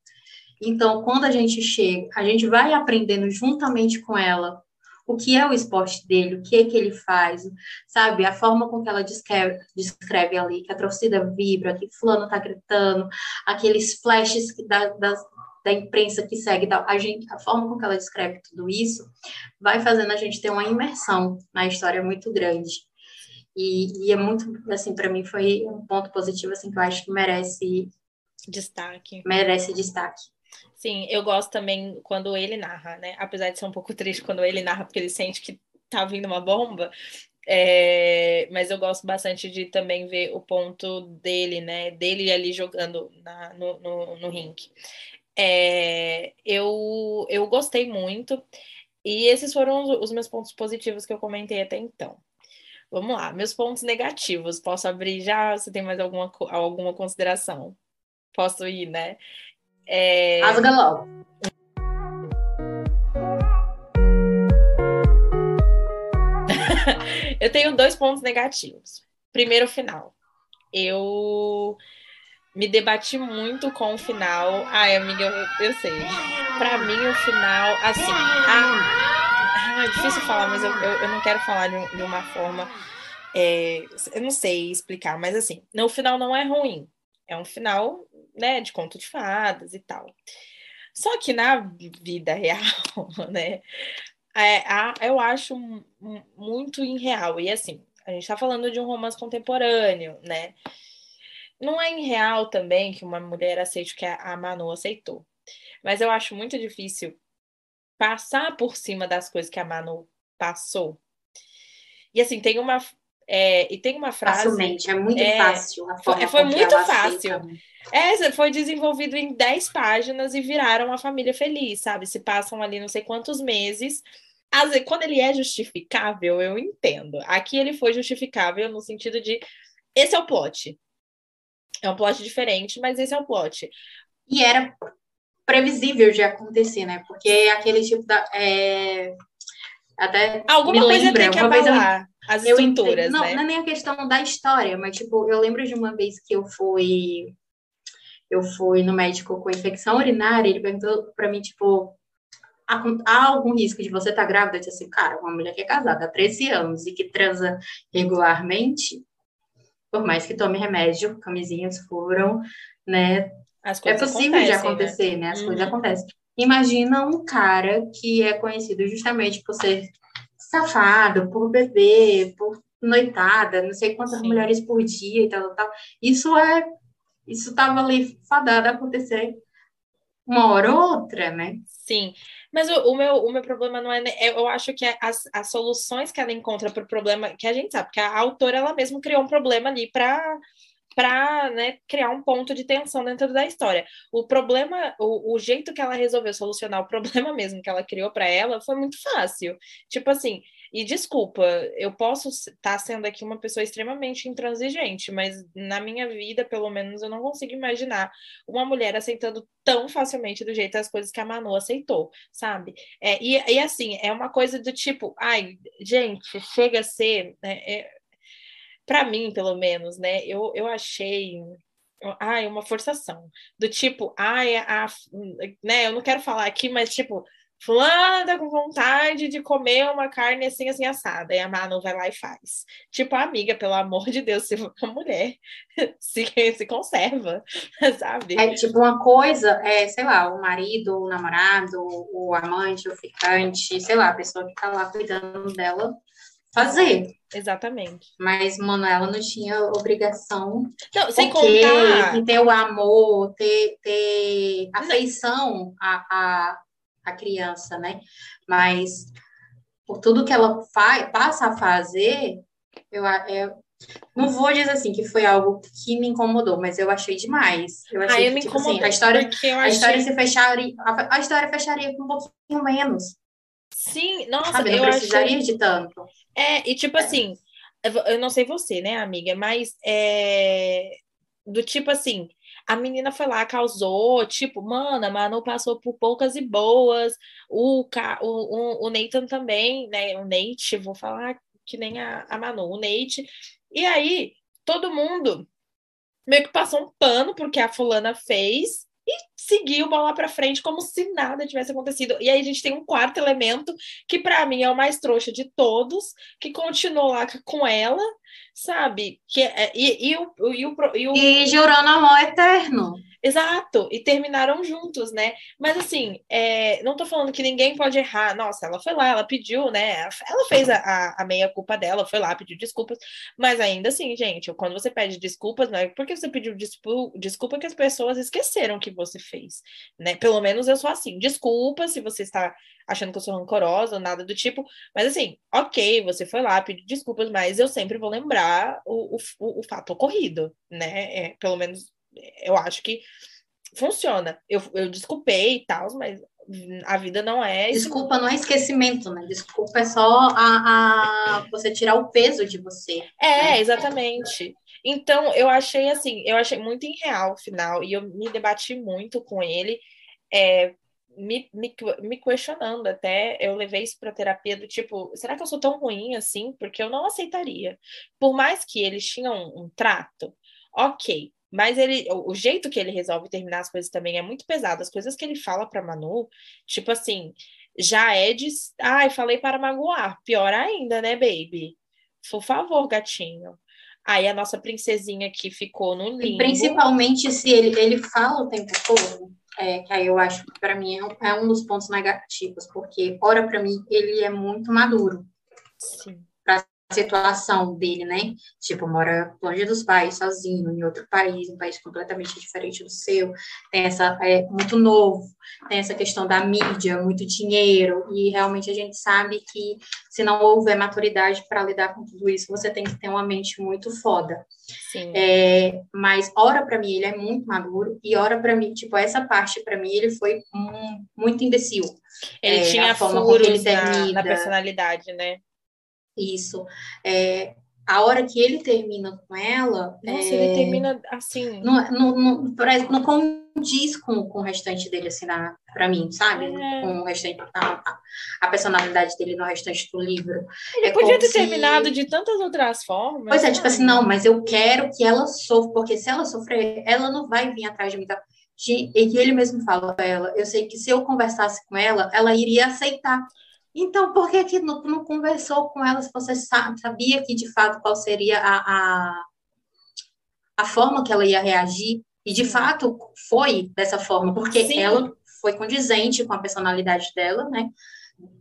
Então, quando a gente chega, a gente vai aprendendo juntamente com ela o que é o esporte dele, o que é que ele faz, sabe? A forma com que ela descreve, descreve ali, que a torcida vibra, que fulano tá gritando, aqueles flashes da, da, da imprensa que segue, a, gente, a forma com que ela descreve tudo isso, vai fazendo a gente ter uma imersão na história muito grande. E, e é muito, assim, para mim foi um ponto positivo, assim, que eu acho que merece... Destaque. Merece destaque. Sim, eu gosto também quando ele narra, né? Apesar de ser um pouco triste quando ele narra, porque ele sente que tá vindo uma bomba. É, mas eu gosto bastante de também ver o ponto dele, né? Dele ali jogando na, no, no, no rink. É, eu, eu gostei muito. E esses foram os, meus pontos positivos que eu comentei até então. Vamos lá, meus pontos negativos. Posso abrir já? Você tem mais alguma, alguma consideração? Posso ir, né? É... Rasga logo. [LAUGHS] eu tenho dois pontos negativos. Primeiro, o final. Eu me debati muito com o final. Ai, amiga, eu, eu sei. Para mim, o final, assim. Ah, é difícil falar, mas eu, eu, eu não quero falar de, de uma forma. É, eu não sei explicar, mas assim, no final não é ruim. É um final né, de conto de fadas e tal. Só que na vida real, [LAUGHS] né, é, eu acho muito irreal. E assim, a gente está falando de um romance contemporâneo, né? Não é irreal também que uma mulher aceite o que a Manu aceitou. Mas eu acho muito difícil passar por cima das coisas que a Manu passou. E assim, tem uma. É, e tem uma frase. Facilmente, é muito é, fácil. A forma foi, foi muito fácil. Aceita. Né? É, foi desenvolvido em 10 páginas e viraram uma família feliz, sabe? Se passam ali não sei quantos meses. Às vezes, quando ele é justificável, eu entendo. Aqui ele foi justificável no sentido de esse é o plot. É um plot diferente, mas esse é o plot. E era previsível de acontecer, né? Porque é aquele tipo da. É... Até Alguma coisa lembra, tem que abalar as estruturas, não, né? Não é nem a questão da história, mas, tipo, eu lembro de uma vez que eu fui eu fui no médico com infecção urinária, ele perguntou para mim, tipo, há algum risco de você estar tá grávida? Eu disse assim, cara, uma mulher que é casada há 13 anos e que transa regularmente, por mais que tome remédio, camisinhas foram, né? é possível de acontecer, né? né? As uhum. coisas acontecem. Imagina um cara que é conhecido justamente por ser safado, por beber, por noitada, não sei quantas Sim. mulheres por dia e tal, tal. Isso é isso estava ali fadado a acontecer uma hora ou outra, né? Sim, mas o, o, meu, o meu problema não é. Eu acho que as, as soluções que ela encontra para o problema, que a gente sabe, porque a autora ela mesma criou um problema ali para para né, criar um ponto de tensão dentro da história. O problema, o, o jeito que ela resolveu solucionar o [LAUGHS] problema mesmo que ela criou para ela foi muito fácil. Tipo assim, e desculpa, eu posso estar tá sendo aqui uma pessoa extremamente intransigente, mas na minha vida, pelo menos, eu não consigo imaginar uma mulher aceitando tão facilmente do jeito as coisas que a Manu aceitou, sabe? É, e, e assim, é uma coisa do tipo, ai, gente, chega a ser. Né, é, para mim, pelo menos, né? Eu, eu achei ai, uma forçação. Do tipo, ai, a, né, eu não quero falar aqui, mas tipo, Fulana tá com vontade de comer uma carne assim, assim, assada. E a Manu vai lá e faz. Tipo, amiga, pelo amor de Deus, se a mulher [LAUGHS] se, se conserva, [LAUGHS] sabe? É tipo uma coisa, é, sei lá, o marido, o namorado, o amante, o ficante, sei lá, a pessoa que tá lá cuidando dela fazer. Exatamente. Mas Manuela não tinha obrigação. Não, sem okay, contar. ter o amor, ter, ter afeição a, a a criança, né? Mas por tudo que ela faz, passa a fazer, eu, eu não vou dizer assim que foi algo que me incomodou, mas eu achei demais. Eu achei ah, eu que, tipo, assim, a história, a história se fecharia, a, a, história fecharia com um pouquinho menos. Sim, nossa, Sabe, não eu precisaria achei... de tanto. É, e tipo assim, eu vou- eu não sei você, né, amiga, mas é do tipo assim, a menina foi lá, causou, tipo, mano, a Manu passou por poucas e boas, o, Ca- o, o, o Nathan também, né, o Nate, vou falar que nem a, a Manu, o Nate, e aí todo mundo meio que passou um pano porque a fulana fez e seguiu bola pra frente como se nada tivesse acontecido. E aí a gente tem um quarto elemento que pra mim é o mais trouxa de todos, que continuou lá com ela, sabe? Que é, e, e, o, e, o, e o E jurando amor eterno. Exato, e terminaram juntos, né? Mas assim, é, não tô falando que ninguém pode errar. Nossa, ela foi lá, ela pediu, né? Ela fez a, a, a meia culpa dela, foi lá, pediu desculpas. Mas ainda assim, gente, quando você pede desculpas, não é porque você pediu desculpa que as pessoas esqueceram que você fez, né? Pelo menos eu sou assim. Desculpa se você está achando que eu sou rancorosa ou nada do tipo. Mas assim, ok, você foi lá, pediu desculpas, mas eu sempre vou lembrar o, o, o fato ocorrido, né? É, pelo menos eu acho que funciona. Eu, eu desculpei e tal, mas a vida não é. Desculpa não é esquecimento, né? Desculpa é só a, a você tirar o peso de você. É, exatamente. Então, eu achei assim, eu achei muito irreal o final, e eu me debati muito com ele, é, me, me, me questionando até. Eu levei isso para terapia do tipo, será que eu sou tão ruim assim? Porque eu não aceitaria. Por mais que eles tinham um, um trato, ok. Mas ele, o, jeito que ele resolve terminar as coisas também é muito pesado. As coisas que ele fala para Manu, tipo assim, já é de, ai, falei para magoar. Pior ainda, né, baby? Por favor, gatinho. Aí a nossa princesinha que ficou no limbo. E principalmente se ele, ele fala o tempo todo, é, que aí eu acho que para mim é um, é um dos pontos negativos, porque, ora, para mim, ele é muito maduro. Sim. A situação dele, né? Tipo, mora longe dos pais, sozinho, em outro país, um país completamente diferente do seu. Tem essa, é muito novo, tem essa questão da mídia, muito dinheiro, e realmente a gente sabe que se não houver maturidade para lidar com tudo isso, você tem que ter uma mente muito foda. Sim. É, mas, ora, para mim, ele é muito maduro, e ora, para mim, tipo, essa parte, para mim, ele foi um, muito imbecil. Ele É, tinha a forma furos ele na, na termina. personalidade, né? Isso. É, a hora que ele termina com ela. Nossa, é, ele termina assim. Não, não, não, parece- não condiz com, com o restante dele, assim, na, pra mim, sabe? É. Com o restante, a, a- personalidade dele no restante do livro. Ele É podia ter se- terminado de tantas outras formas. Pois é, tipo assim, não, mas eu quero que ela sofra, porque se ela sofrer, ela não vai vir atrás de mim. Tá? E ele mesmo fala pra ela, eu sei que se eu conversasse com ela, ela iria aceitar. Então, por que que não, não conversou com ela se você sa- sabia que, de fato, qual seria a, a, a forma que ela ia reagir? E, de fato, foi dessa forma, porque Sim. ela foi condizente com a personalidade dela, né?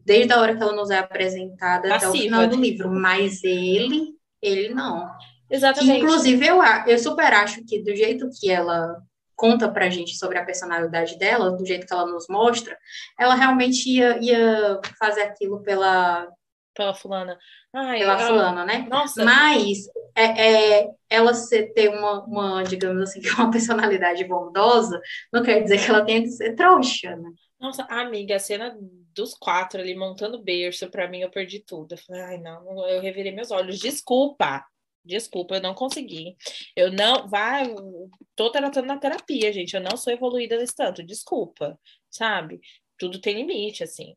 Desde a hora que ela nos é apresentada até o Passiva. final do livro. Mas ele, ele não. Exatamente. inclusive, eu, eu super acho que do jeito que ela conta pra gente sobre a personalidade dela, do jeito que ela nos mostra, ela realmente ia, ia fazer aquilo pela, Pela fulana. Ai, pela eu- fulana, né? Nossa, Mas é, é, ela ser, ter uma, uma, digamos assim, [LAUGHS] é uma personalidade bondosa, não quer dizer que ela tenha que ser trouxa, né? nossa, amiga, a cena dos quatro ali montando berço, pra mim eu perdi tudo. Eu falei, ai, não, eu revirei meus olhos. Desculpa. Desculpa, eu não consegui. Eu não. Vai, tô tratando na terapia, gente. Eu não sou evoluída nesse tanto. Desculpa, sabe? Tudo tem limite, assim.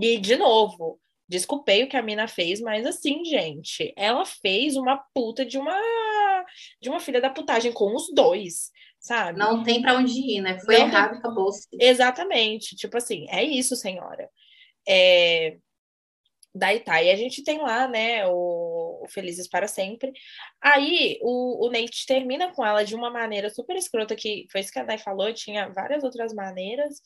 E, de novo, desculpei o que a mina fez, mas assim, gente, ela fez uma puta de uma de uma filha da putagem com os dois, sabe? Não tem pra onde ir, né? Foi Não errado, acabou-se. Exatamente, tipo assim, é isso, senhora. É... Tá, e a gente tem lá, né, o Felizes para Sempre. Aí o, o Nate termina com ela de uma maneira super escrota, que foi isso que a Dai falou, tinha várias outras maneiras.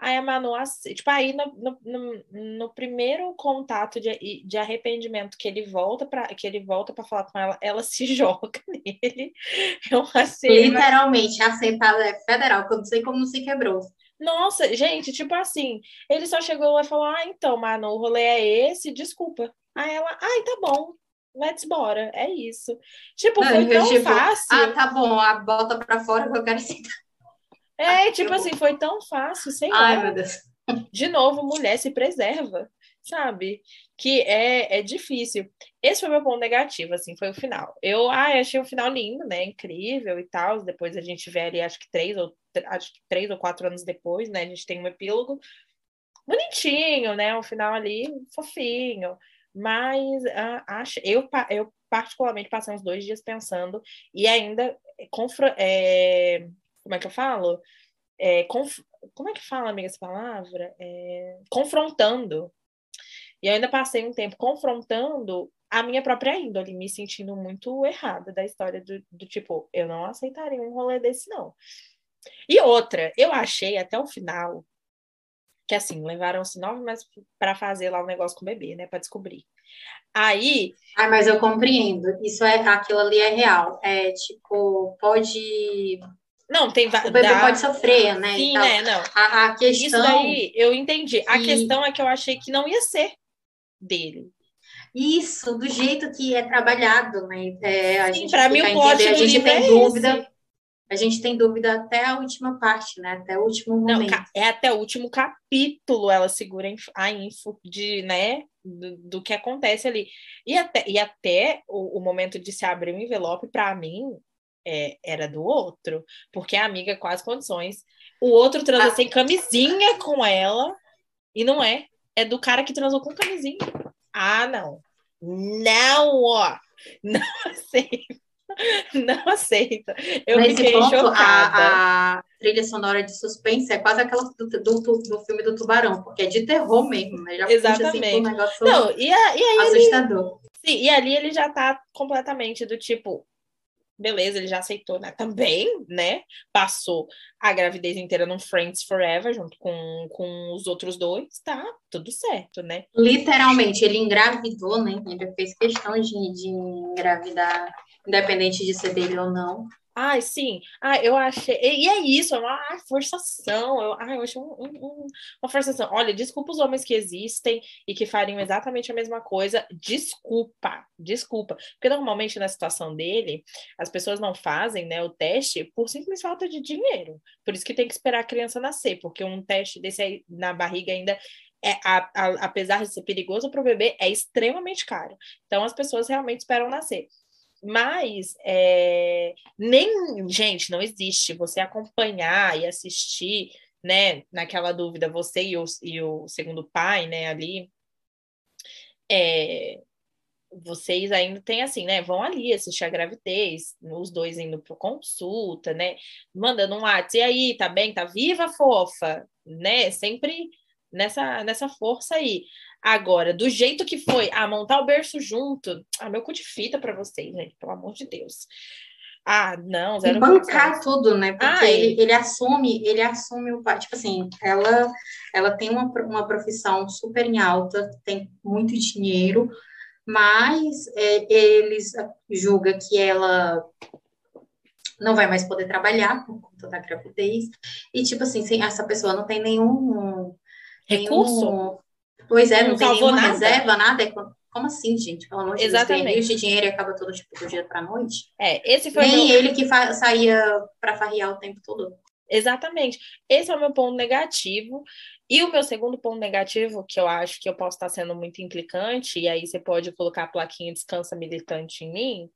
Aí a Manu, tipo, aí no, no, no, primeiro contato de, de arrependimento que ele volta para que ele volta para falar com ela, ela se [LAUGHS] joga nele. É uma cena Literalmente, a sentada é federal, que eu não sei como não se quebrou. Nossa, gente, tipo assim, ele só chegou lá e falou: Ah, então, Manu, o rolê é esse, desculpa. Aí ela, ai, tá bom, let's bora, é isso. Tipo, Não, foi tão tipo, fácil. Ah, tá bom, a bota pra fora que eu quero sentar. É, [LAUGHS] tipo assim, foi tão fácil, sei Ai, lá. meu Deus. De novo, mulher se preserva. sabe? Que é, é difícil. Esse foi meu ponto negativo, assim, foi o final. Eu ah, achei o final lindo, né? Incrível e tal. Depois a gente vê ali, acho que três ou acho que três ou quatro anos depois, né? A gente tem um epílogo bonitinho, né? Um final ali fofinho. Mas ah, acho, eu, eu particularmente passei uns dois dias pensando e ainda é, como é que eu falo? É, como é que fala, amiga, essa palavra? É, confrontando. E eu ainda passei um tempo confrontando a minha própria índole, me sentindo muito errada da história do, do tipo, eu não aceitaria um rolê desse, não. E outra, eu achei até o final que assim, levaram-se nove meses para fazer lá o um negócio com o bebê, né, para descobrir. Aí. Ah, mas eu compreendo. Isso é aquilo ali é real. É tipo, pode. Não, tem O bebê dá... pode sofrer, né? Sim, né? Não. A, a questão. Isso daí eu entendi. A questão é que eu achei que não ia ser dele. Isso, do jeito que é trabalhado, né? É, a Sim, para mim o plot tem é dúvida. Esse. A gente tem dúvida até a última parte, né? Até o último momento. Não, é até o último capítulo ela segura a info de, né, do, do que acontece ali. E até, e até o, o momento de se abrir o envelope, para mim, é, era do outro. Porque a amiga quase condições. O outro transa ah. sem camisinha com ela. E não é. É do cara que transou com camisinha. Ah, não. Não, ó. [LAUGHS] Não aceito. [LAUGHS] Não aceito. Eu Nesse fiquei ponto, chocada. A, a, trilha sonora de suspense é quase aquela do, do, do, filme do Tubarão, porque é de terror mesmo, né? Já Exatamente. Assim, um negócio Não, e, a, e aí assustador. Ele, sim, e ali ele já tá completamente do tipo, beleza, ele já aceitou, né? Também, né? Passou a gravidez inteira num Friends Forever, junto com, com os outros dois, tá tudo certo, né? Literalmente, ele engravidou, né? Ele fez questão de, de engravidar, independente de ser dele ou não. Ai, sim. Ah, eu achei. E é isso, é uma forçação. Eu, ah, eu achei um, um, uma forçação. Olha, desculpa os homens que existem e que fariam exatamente a mesma coisa. Desculpa, desculpa. Porque normalmente na situação dele, as pessoas não fazem né, o teste por simples falta de dinheiro. Por isso que tem que esperar a criança nascer, porque um teste desse aí na barriga ainda é, a, a, apesar de ser perigoso para o bebê, é extremamente caro. Então as pessoas realmente esperam nascer. Mas é, nem, gente, não existe você acompanhar e assistir, né, naquela dúvida, você e o, e o segundo pai, né, ali, é, vocês ainda têm assim, né? Vão ali assistir a gravidez, os dois indo para consulta, né? Mandando um WhatsApp, e aí, tá bem? Tá viva, fofa? Né? Sempre nessa, nessa força aí. Agora, do jeito que foi, a montar o berço junto, ah, meu cu de fita para vocês, gente, pelo amor de Deus. Ah, não, zero. E bancar tudo, né? Porque ah, ele, ele assume, ele assume o pai. Tipo assim, ela, ela tem uma, uma profissão super em alta, tem muito dinheiro, mas é, eles julgam que ela não vai mais poder trabalhar por conta da gravidez. E, tipo assim, essa pessoa não tem nenhum recurso. Nenhum, Pois é, não, não tem nenhuma nada. reserva, nada. Como assim, gente? Pelo amor de Exatamente. Deus, tem de dinheiro e acaba todo tipo, do dia para noite. É, esse foi Nem meu... ele que saía para farrear o tempo todo. Exatamente. Esse é o meu ponto negativo. E o meu segundo ponto negativo, que eu acho que eu posso estar sendo muito implicante, e aí você pode colocar a plaquinha descansa militante em mim,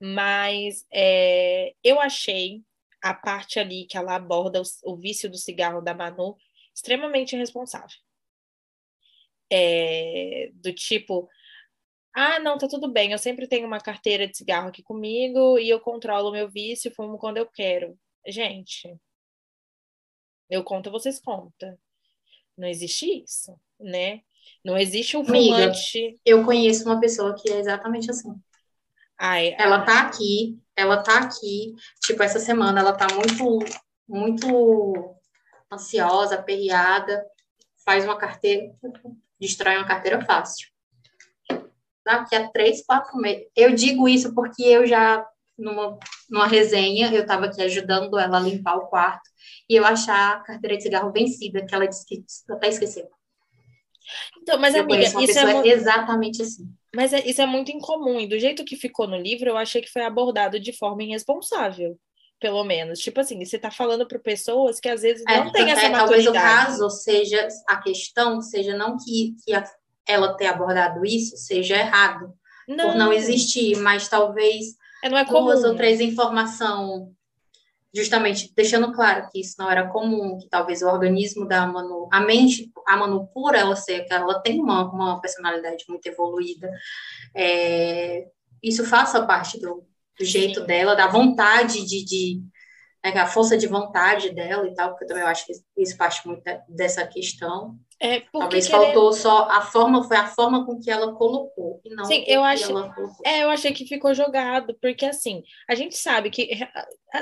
mas é, eu achei a parte ali que ela aborda o, o vício do cigarro da Manu extremamente irresponsável é, do tipo, ah, não, tá tudo bem, eu sempre tenho uma carteira de cigarro aqui comigo e eu controlo o meu vício e fumo quando eu quero. Gente, eu conto, vocês contam. Não existe isso, né? Não existe um fumante. Amiga, eu conheço uma pessoa que é exatamente assim. Ai, ela tá aqui, ela tá aqui, tipo, essa semana ela tá muito, muito ansiosa, aperreada, faz uma carteira, destrói uma carteira fácil. Daqui a três, quatro meses. Eu digo isso porque eu já, numa, numa resenha, eu estava aqui ajudando ela a limpar o quarto e eu achar a carteira de cigarro vencida, que ela disse que até esqueceu. Então, mas eu amiga, isso é muito... exatamente assim. Mas é, isso é muito incomum. E do jeito que ficou no livro, eu achei que foi abordado de forma irresponsável pelo menos. Tipo assim, você está falando para pessoas que às vezes não é, têm essa é, maturidade. Talvez o caso seja, a questão seja não que, que a, ela ter abordado isso seja errado, não. por não existir, mas talvez é, não é duas comum. ou três informação justamente deixando claro que isso não era comum, que talvez o organismo da Manu, a mente, a Manu por ela ser que ela tem uma, uma personalidade muito evoluída, é, isso faça parte do, do jeito dela, da vontade de, de né, a força de vontade dela e tal, porque eu também acho que isso parte muito dessa questão. É, Talvez querer... faltou só a forma, foi a forma com que ela colocou, e não Sim, eu acho, é, eu achei que ficou jogado, porque assim, a gente sabe que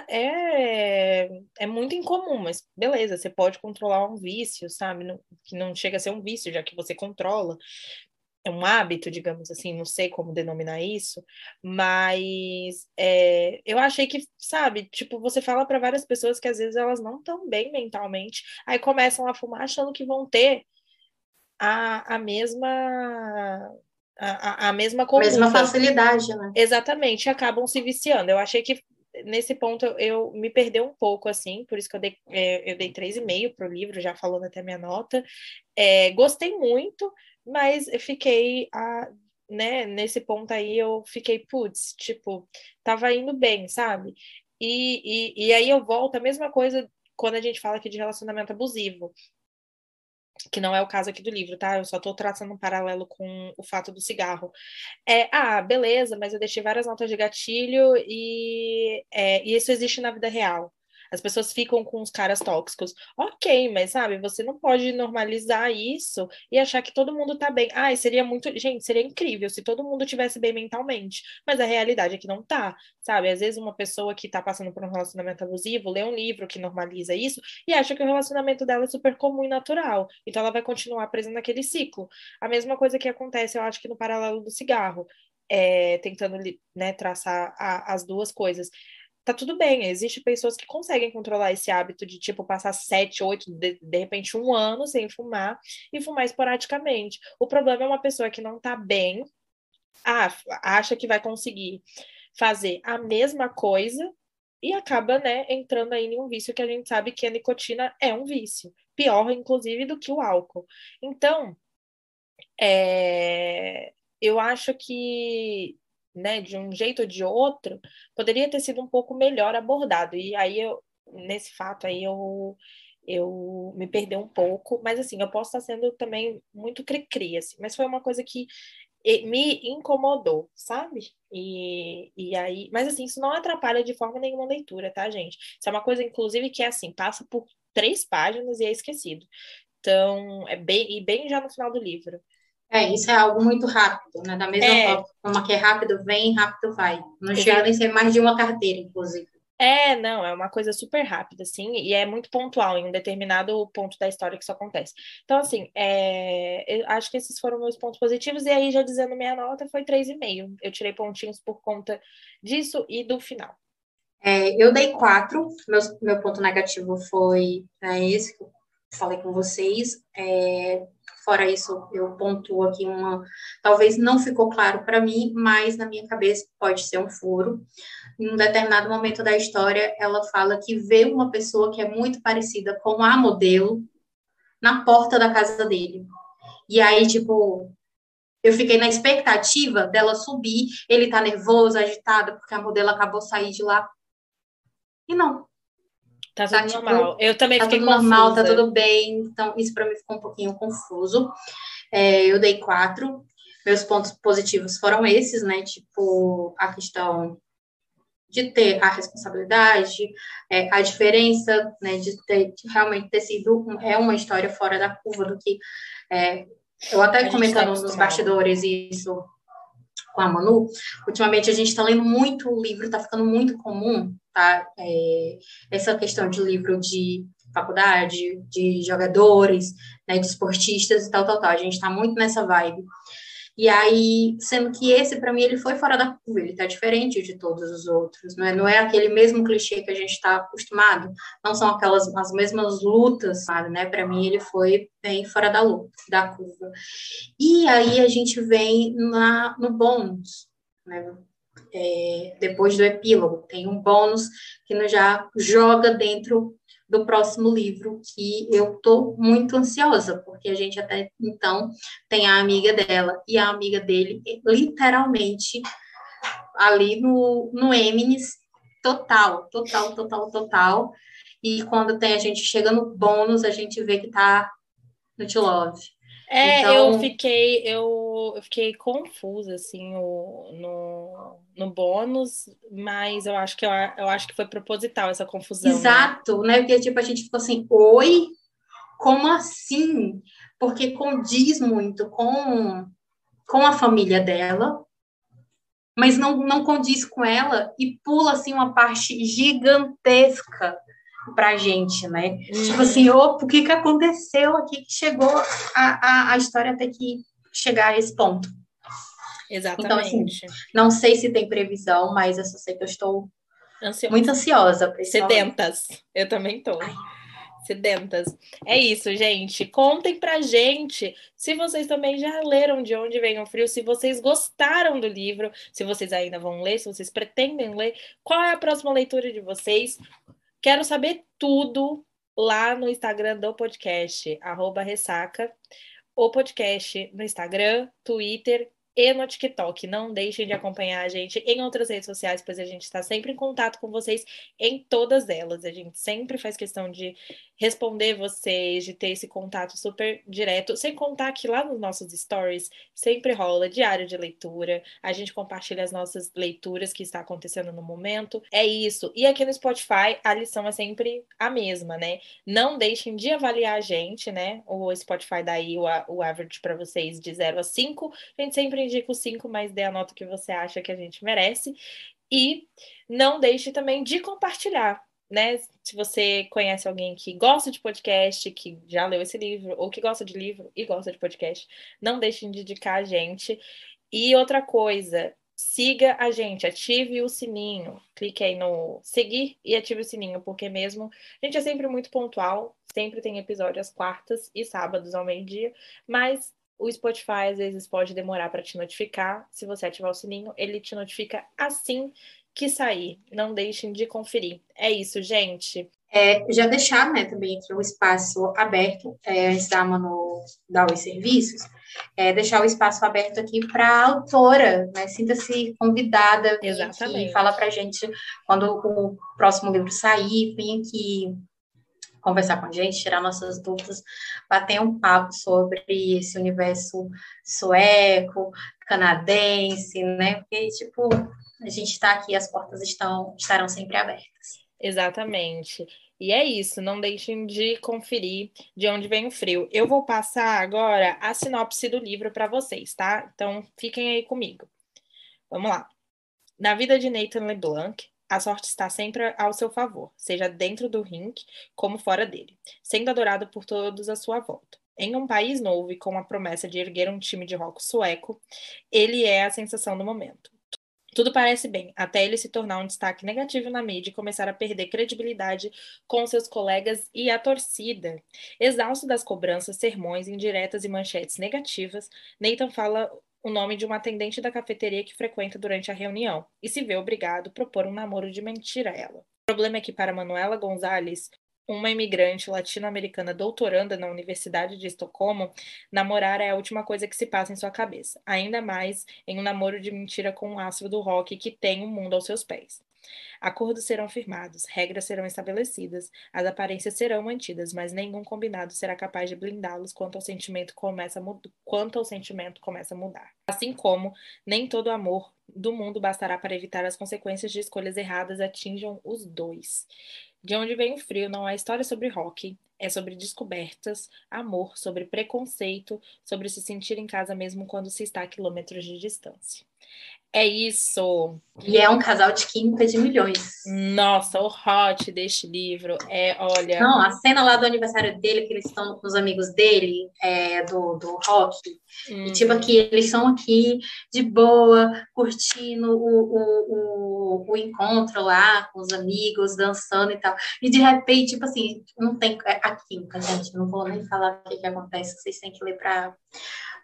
é, é muito incomum, mas beleza, você pode controlar um vício, sabe? Não, que não chega a ser um vício, já que você controla, é um hábito, digamos assim, não sei como denominar isso, mas é, eu achei que, sabe, tipo, você fala para várias pessoas que às vezes elas não estão bem mentalmente, aí começam a fumar achando que vão ter a, a mesma a, a mesma conduta. mesma facilidade, né? Exatamente, acabam se viciando. Eu achei que nesse ponto eu, eu me perdeu um pouco, assim, por isso que eu dei, é, eu dei 3,5 para o livro, já falando até minha nota. É, gostei muito, mas eu fiquei a, né, nesse ponto aí eu fiquei, putz, tipo, tava indo bem, sabe? E, e, e aí eu volto, a mesma coisa quando a gente fala aqui de relacionamento abusivo, que não é o caso aqui do livro, tá? Eu só tô traçando um paralelo com o fato do cigarro. É, ah, beleza, mas eu deixei várias notas de gatilho e, é, e isso existe na vida real. As pessoas ficam com os caras tóxicos. Ok, mas sabe, você não pode normalizar isso e achar que todo mundo tá bem. Ai, seria muito. Gente, seria incrível se todo mundo tivesse bem mentalmente. Mas a realidade é que não tá, sabe? Às vezes uma pessoa que tá passando por um relacionamento abusivo lê um livro que normaliza isso e acha que o relacionamento dela é super comum e natural. Então ela vai continuar presa naquele ciclo. A mesma coisa que acontece, eu acho que no paralelo do cigarro. É, tentando né, traçar a, as duas coisas tá tudo bem. Existem pessoas que conseguem controlar esse hábito de, tipo, passar sete, oito, de, de repente um ano sem fumar e fumar esporadicamente. O problema é uma pessoa que não tá bem, ah, acha que vai conseguir fazer a mesma coisa e acaba, né, entrando aí em um vício que a gente sabe que a nicotina é um vício. Pior, inclusive, do que o álcool. Então, é, eu acho que né, de um jeito ou de outro, poderia ter sido um pouco melhor abordado. E aí, eu, nesse fato aí, eu, eu me perdi um pouco. Mas, assim, eu posso estar sendo também muito cri-cri, assim. Mas foi uma coisa que me incomodou, sabe? E, e aí... Mas, assim, isso não atrapalha de forma nenhuma a leitura, tá, gente? Isso é uma coisa, inclusive, que, é assim, passa por três páginas e é esquecido. Então, é bem, e bem já no final do livro. É, isso é algo muito rápido, né? Da mesma é. forma que é rápido vem, rápido vai. Não Exato. chega nem ser mais de uma carteira, inclusive. É, não, é uma coisa super rápida, assim, e é muito pontual em um determinado ponto da história que isso acontece. Então, assim, é, acho que esses foram meus pontos positivos, e aí, já dizendo minha nota, foi 3,5. Eu tirei pontinhos por conta disso e do final. É, eu dei quatro, meu, meu ponto negativo foi é, esse que eu falei com vocês. É, Fora isso, eu pontuo aqui uma. Talvez não ficou claro para mim, mas na minha cabeça pode ser um furo. Em um determinado momento da história, ela fala que vê uma pessoa que é muito parecida com a modelo na porta da casa dele. E aí, tipo, eu fiquei na expectativa dela subir, ele tá nervoso, agitado, porque a modelo acabou de sair de lá. E não. Tá tudo tá, tipo, normal. Eu também tá fiquei tudo confusa. normal, tá tudo bem. Então, isso para mim ficou um pouquinho confuso. É, eu dei quatro. Meus pontos positivos foram esses, né? Tipo, a questão de ter a responsabilidade, é, a diferença, né, de, ter, de realmente ter sido é uma história fora da curva do que é, eu até tá comentando tá nos bastidores isso com a Manu, ultimamente a gente está lendo muito o livro, está ficando muito comum, tá? É, essa questão de livro de faculdade, de jogadores, né, de esportistas e tal, tal, tal. A gente está muito nessa vibe. E aí, sendo que esse, para mim, ele foi fora da curva, ele tá diferente de todos os outros, não é, não é aquele mesmo clichê que a gente está acostumado, não são aquelas as mesmas lutas, sabe, né? Para mim, ele foi bem fora da luta, da curva. E aí a gente vem na, no bônus, né? É, depois do epílogo. Tem um bônus que nos já joga dentro do próximo livro, que eu estou muito ansiosa, porque a gente até então tem a amiga dela e a amiga dele, literalmente, ali no, no Eminis, total, total, total, total. E quando tem a gente chega no bônus, a gente vê que tá no Te Love. É, então... eu fiquei, eu, eu fiquei confusa, assim, o, no, no bônus, mas eu acho que eu, eu acho que foi proposital essa confusão. Né? Exato, né? né? Porque tipo, a gente ficou assim, oi? Como assim? Porque condiz muito com, com a família dela, mas não, não condiz com ela e pula assim uma parte gigantesca pra gente, né? Uhum. Tipo assim, opa, o que que aconteceu aqui que chegou a, a, a história até que chegar a esse ponto. Exatamente. Então, assim, não sei se tem previsão, mas eu só sei que eu estou Ansiosa. muito ansiosa. Sedentas. Eu também. Ai. Sedentas. É isso, gente. Contem pra gente se vocês também já leram De Onde Vem o Frio, se vocês gostaram do livro, se vocês ainda vão ler, se vocês pretendem ler, qual é a próxima leitura de vocês. Quero saber tudo lá no Instagram do podcast, arroba ressaca, o podcast no Instagram, Twitter e no TikTok. Não deixem de acompanhar a gente em outras redes sociais, pois a gente está sempre em contato com vocês em todas elas. A gente sempre faz questão de responder vocês, de ter esse contato super direto, sem contar que lá nos nossos stories sempre rola diário de leitura, a gente compartilha as nossas leituras que está acontecendo no momento. É isso. E aqui no Spotify a lição é sempre a mesma, né? Não deixem de avaliar a gente, né? O Spotify daí o, o average para vocês de 0 a 5. A gente sempre indica o 5, mas dê a nota que você acha que a gente merece. E não deixe também de compartilhar né? Se você conhece alguém que gosta de podcast, que já leu esse livro, ou que gosta de livro e gosta de podcast, não deixem de indicar a gente. E outra coisa, siga a gente, ative o sininho, clique aí no seguir e ative o sininho, porque mesmo a gente é sempre muito pontual, sempre tem episódio às quartas e sábados ao meio-dia, mas o Spotify às vezes pode demorar para te notificar. Se você ativar o sininho, ele te notifica assim que sair. Não deixem de conferir. É isso, gente. É, já deixar né, também aqui o espaço aberto, é, antes da Manu dar os serviços, é, deixar o espaço aberto aqui para a autora, né, sinta-se convidada, Exatamente. fala para a gente quando o próximo livro sair, vem aqui conversar com a gente, tirar nossas dúvidas, bater um papo sobre esse universo sueco, canadense, né, porque, tipo, a gente está aqui, as portas estão, estarão sempre abertas. Exatamente. E é isso, não deixem de conferir de onde vem o frio. Eu vou passar agora a sinopse do livro para vocês, tá? Então fiquem aí comigo. Vamos lá. Na vida de Nathan LeBlanc, a sorte está sempre ao seu favor, seja dentro do rink como fora dele, sendo adorado por todos à sua volta. Em um país novo e com a promessa de erguer um time de rock sueco, ele é a sensação do momento. Tudo parece bem, até ele se tornar um destaque negativo na mídia e começar a perder credibilidade com seus colegas e a torcida. Exausto das cobranças, sermões, indiretas e manchetes negativas, Nathan fala o nome de uma atendente da cafeteria que frequenta durante a reunião e se vê obrigado a propor um namoro de mentira a ela. O problema é que, para Manuela Gonzalez, uma imigrante latino-americana doutoranda na Universidade de Estocolmo, namorar é a última coisa que se passa em sua cabeça, ainda mais em um namoro de mentira com um astro do rock que tem o um mundo aos seus pés. Acordos serão firmados, regras serão estabelecidas, as aparências serão mantidas, mas nenhum combinado será capaz de blindá-los quanto ao sentimento começa quanto ao sentimento começa a mudar. Assim como nem todo amor do mundo bastará para evitar as consequências de escolhas erradas atinjam os dois. De onde vem o frio não é história sobre rock, é sobre descobertas, amor, sobre preconceito, sobre se sentir em casa mesmo quando se está a quilômetros de distância. É isso. E é um casal de química de milhões. Nossa, o hot deste livro é, olha. Não, a cena lá do aniversário dele, que eles estão com os amigos dele, é, do, do rock. Hum. E tipo aqui, eles estão aqui de boa, curtindo o, o, o, o, encontro lá com os amigos, dançando e tal. E de repente, tipo assim, não tem. É, a química, gente, não vou nem falar o que, que acontece, vocês têm que ler para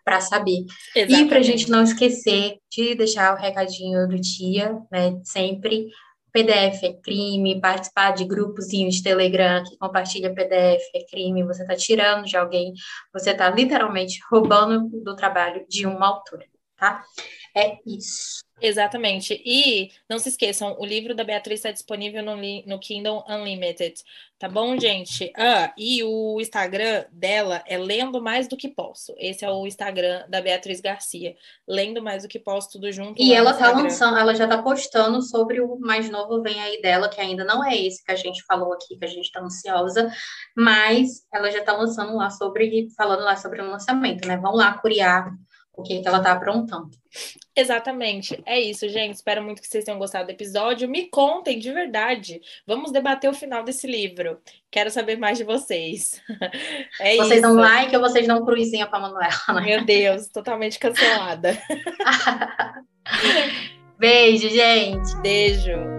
para saber. Exatamente. E para a gente não esquecer de deixar o recadinho do dia, né? Sempre PDF é crime, participar de grupos de Telegram que compartilha PDF é crime, você está tirando de alguém, você está literalmente roubando do trabalho de uma autora, tá? É isso. Exatamente. E não se esqueçam, o livro da Beatriz está disponível no, no Kindle Unlimited. Tá bom, gente? Ah, e o Instagram dela é Lendo Mais Do Que Posso. Esse é o Instagram da Beatriz Garcia. Lendo Mais Do Que Posso, tudo junto. E ela tá lançando, ela já tá postando sobre o mais novo Vem Aí dela, que ainda não é esse que a gente falou aqui, que a gente tá ansiosa, mas ela já tá lançando lá sobre, falando lá sobre o lançamento, né? Vão lá curiar o que, ela está aprontando. Exatamente. É isso, gente. Espero muito que vocês tenham gostado do episódio. Me contem de verdade. Vamos debater o final desse livro. Quero saber mais de vocês. [LAUGHS] É vocês isso. dão like ou vocês dão cruzinha para Manuela? Né? Meu Deus, totalmente cancelada. [LAUGHS] Beijo, gente. Beijo.